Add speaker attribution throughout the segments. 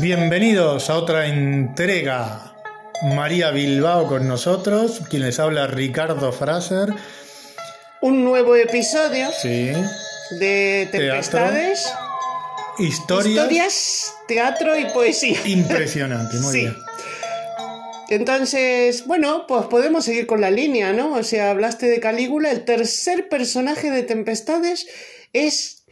Speaker 1: Bienvenidos a otra entrega. María Bilbao con nosotros, quien les habla Ricardo Fraser.
Speaker 2: Un nuevo episodio
Speaker 1: Sí.
Speaker 2: de Tempestades,
Speaker 1: Historias,
Speaker 2: historias, teatro y poesía.
Speaker 1: impresionante, muy
Speaker 2: Sí.
Speaker 1: bien.
Speaker 2: Entonces, bueno, pues podemos seguir con la línea, ¿no? O sea, hablaste de Calígula, el tercer personaje de Tempestades es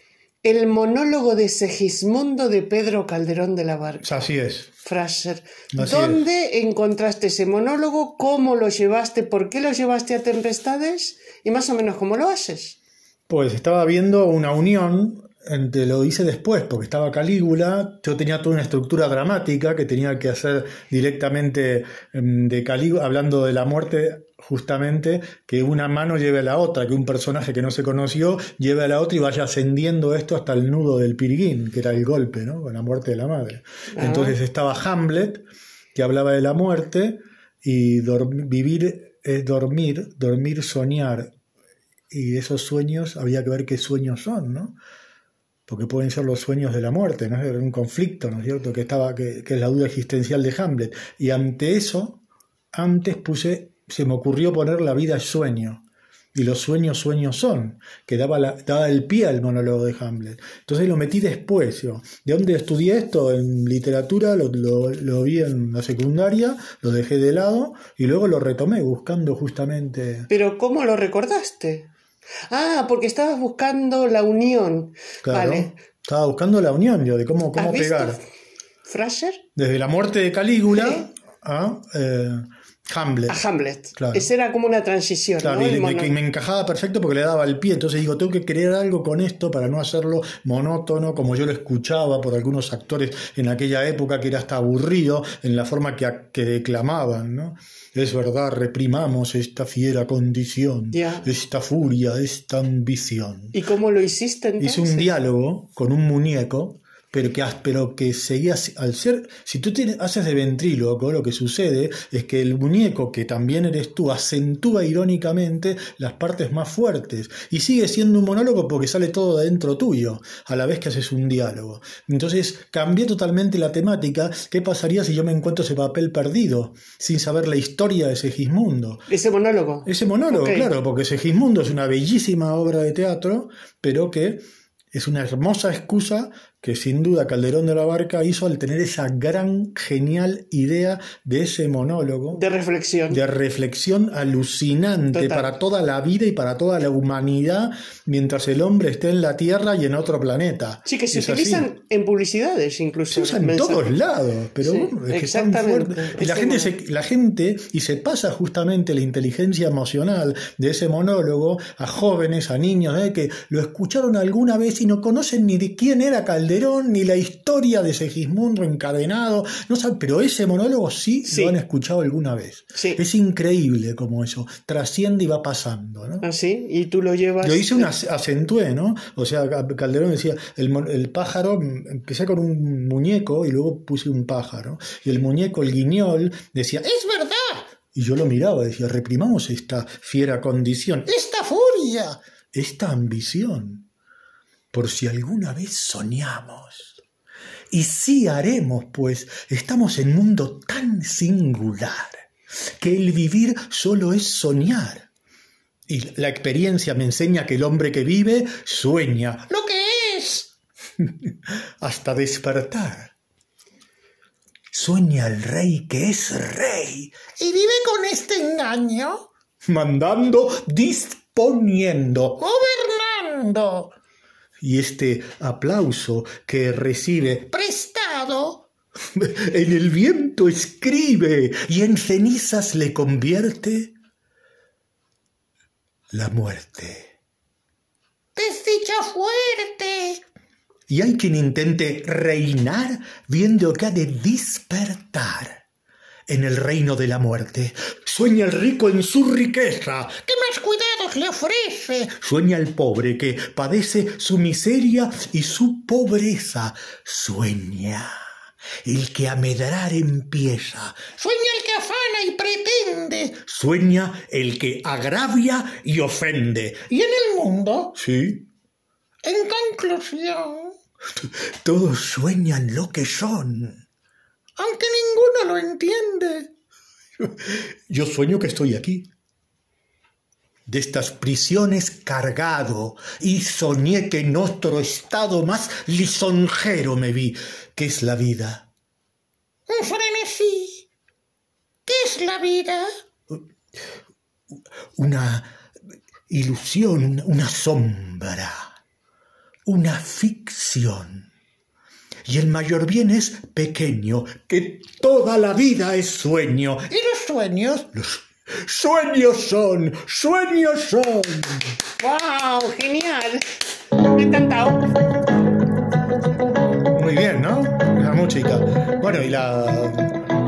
Speaker 2: el monólogo de Segismundo de Pedro Calderón de la Barca.
Speaker 1: Así es.
Speaker 2: Fraser,
Speaker 1: Así
Speaker 2: ¿dónde encontraste ese monólogo? ¿Cómo lo llevaste? ¿Por qué lo llevaste a Tempestades? Y más o menos, ¿cómo lo haces?
Speaker 1: Pues estaba viendo una unión, entre, lo hice después, porque estaba Calígula, yo tenía toda una estructura dramática que tenía que hacer directamente em, de Calígula, hablando de la muerte, justamente, que una mano lleve a la otra, que un personaje que no se conoció lleve a la otra y vaya ascendiendo esto hasta el nudo del piriguín, que era el golpe, ¿no? Con la muerte de la madre. Entonces estaba Hamlet, que hablaba de la muerte, y vivir es dormir, dormir, soñar, y esos sueños había que ver qué sueños son, ¿no? Porque pueden ser los sueños de la muerte, ¿no? Era un conflicto, ¿no es cierto? Que, estaba, que, es la duda existencial de Hamlet. Y ante eso, antes puse, se me ocurrió poner la vida sueño. Y los sueños, sueños son, que daba, la- daba el pie al monólogo de Hamlet. Entonces lo metí después. yo. ¿De dónde estudié esto? En literatura, lo- lo vi en la secundaria, lo dejé de lado y luego lo retomé buscando justamente
Speaker 2: Pero ¿cómo lo recordaste? Ah, porque estabas buscando la unión.
Speaker 1: Claro.
Speaker 2: Vale.
Speaker 1: Estaba buscando la unión yo de cómo, cómo
Speaker 2: ¿Has visto
Speaker 1: pegar.
Speaker 2: Fraser?
Speaker 1: Desde la muerte de Calígula
Speaker 2: Sí.
Speaker 1: a eh, Hamlet.
Speaker 2: A Hamlet.
Speaker 1: Claro.
Speaker 2: Esa era como una transición,
Speaker 1: Claro,
Speaker 2: ¿no?
Speaker 1: y que me encajaba perfecto porque le daba el pie. Entonces digo, tengo que crear algo con esto para no hacerlo monótono, como yo lo escuchaba por algunos actores en aquella época, que era hasta aburrido en la forma que, que declamaban, ¿no? Es verdad, reprimamos esta fiera condición, esta furia, esta ambición.
Speaker 2: ¿Y cómo lo hiciste entonces?
Speaker 1: Hice un diálogo con un muñeco, pero que, pero que seguía, al ser, si tú tienes, haces de ventríloco, lo que sucede es que el muñeco, que también eres tú, acentúa irónicamente las partes más fuertes y sigue siendo un monólogo porque sale todo de dentro tuyo, a la vez que haces un diálogo. Entonces cambié totalmente la temática. ¿Qué pasaría si yo me encuentro ese papel perdido, sin saber la historia de Segismundo?
Speaker 2: Ese monólogo.
Speaker 1: Ese monólogo, claro, porque Segismundo es una bellísima obra de teatro, pero que es una hermosa excusa que sin duda Calderón de la Barca hizo al tener esa gran, genial idea de ese monólogo
Speaker 2: De reflexión.
Speaker 1: de reflexión alucinante
Speaker 2: Total.
Speaker 1: para toda la vida y para toda la humanidad mientras el hombre esté en la Tierra y en otro planeta.
Speaker 2: Sí, que se
Speaker 1: Es así.
Speaker 2: utilizan en publicidades incluso.
Speaker 1: Se usa en todos lados, pero
Speaker 2: Sí,
Speaker 1: bueno, es que es tan
Speaker 2: exactamente.
Speaker 1: fuerte. Y la gente, se, la gente, y se pasa justamente la inteligencia emocional de ese monólogo a jóvenes, a niños, ¿eh? que lo escucharon alguna vez y no conocen ni de quién era Calderón, ni la historia de Segismundo encadenado, no saben, pero ese monólogo sí,
Speaker 2: Sí.
Speaker 1: lo han escuchado alguna vez.
Speaker 2: Sí.
Speaker 1: Es increíble como eso trasciende y va pasando, ¿no?
Speaker 2: ¿Ah, sí? Y tú lo llevas...
Speaker 1: Yo hice una acentué, ¿no? O sea, Calderón decía, el, el pájaro, mm, empecé con un muñeco y luego puse un pájaro. Y el muñeco, el guiñol, decía, ¡es verdad! Y yo lo miraba y decía, reprimamos esta fiera condición, esta furia, esta ambición. Por si alguna vez soñamos. Y sí haremos, pues estamos en un mundo tan singular que el vivir solo es soñar. Y la experiencia me enseña que el hombre que vive sueña lo que es hasta despertar. Sueña el rey que es rey y vive con este engaño, mandando, disponiendo, gobernando. Y este aplauso que recibe prestado en el viento escribe y en cenizas le convierte la muerte. Desdicha fuerte. Y hay quien intente reinar viendo que ha de despertar en el reino de la muerte. Sueña el rico en su riqueza, que más le ofrece. Sueña el pobre que padece su miseria y su pobreza. Sueña el que a medrar empieza. Sueña el que afana y pretende. Sueña el que agravia y ofende. Y en el mundo, sí. En conclusión, todos sueñan lo que son. aunque ninguno lo entiende. Yo sueño que estoy aquí, de estas prisiones cargado, y soñé que en otro estado más lisonjero me vi, que es la vida.
Speaker 3: Un frenesí. ¿Qué es la vida?
Speaker 1: Una ilusión, una sombra, una ficción. Y el mayor bien es pequeño, que toda la vida es sueño.
Speaker 3: ¿Y los sueños?
Speaker 1: Los sueños son, sueños son.
Speaker 2: ¡Wow! ¡Genial! Me ha encantado.
Speaker 1: Muy bien, ¿no? La música. Bueno, y la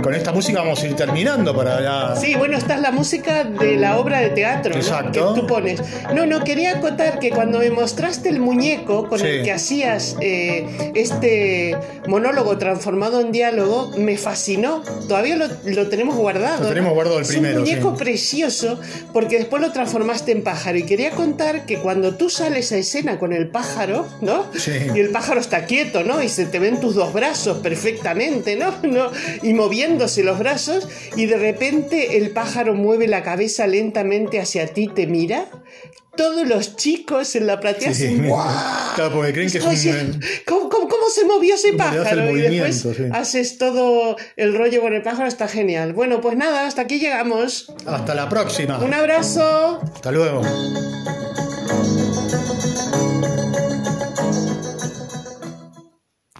Speaker 1: con esta música vamos a ir terminando para ya.
Speaker 2: Sí, bueno, esta es la música de la obra de teatro ¿no?
Speaker 1: Exacto.
Speaker 2: que tú pones. No, no, quería acotar que cuando me mostraste el muñeco con el
Speaker 1: Sí.
Speaker 2: que hacías eh, este monólogo transformado en diálogo, me fascinó. Todavía lo, lo tenemos guardado.
Speaker 1: Lo tenemos
Speaker 2: ¿no?
Speaker 1: guardado el
Speaker 2: es
Speaker 1: primero,
Speaker 2: un muñeco
Speaker 1: sí.
Speaker 2: precioso porque después lo transformaste en pájaro. Y quería contar que cuando tú sales a escena con el pájaro, ¿no?
Speaker 1: Sí.
Speaker 2: Y el pájaro está quieto, ¿no? Y se te ven tus dos brazos perfectamente, ¿no? ¿no? Y moviéndose los brazos y de repente el pájaro mueve la cabeza lentamente hacia ti, te mira. Todos los chicos en la platea
Speaker 1: Sí,
Speaker 2: hacen
Speaker 1: sí.
Speaker 2: ¡guau!
Speaker 1: Claro, porque creen que es
Speaker 2: Como
Speaker 1: un-
Speaker 2: diciendo, ¿Cómo, cómo- cómo se movió ese pájaro? Y después
Speaker 1: sí.
Speaker 2: haces todo el rollo con el pájaro, está genial. Bueno, pues nada, hasta aquí llegamos.
Speaker 1: Hasta la próxima.
Speaker 2: Un abrazo.
Speaker 1: Hasta luego.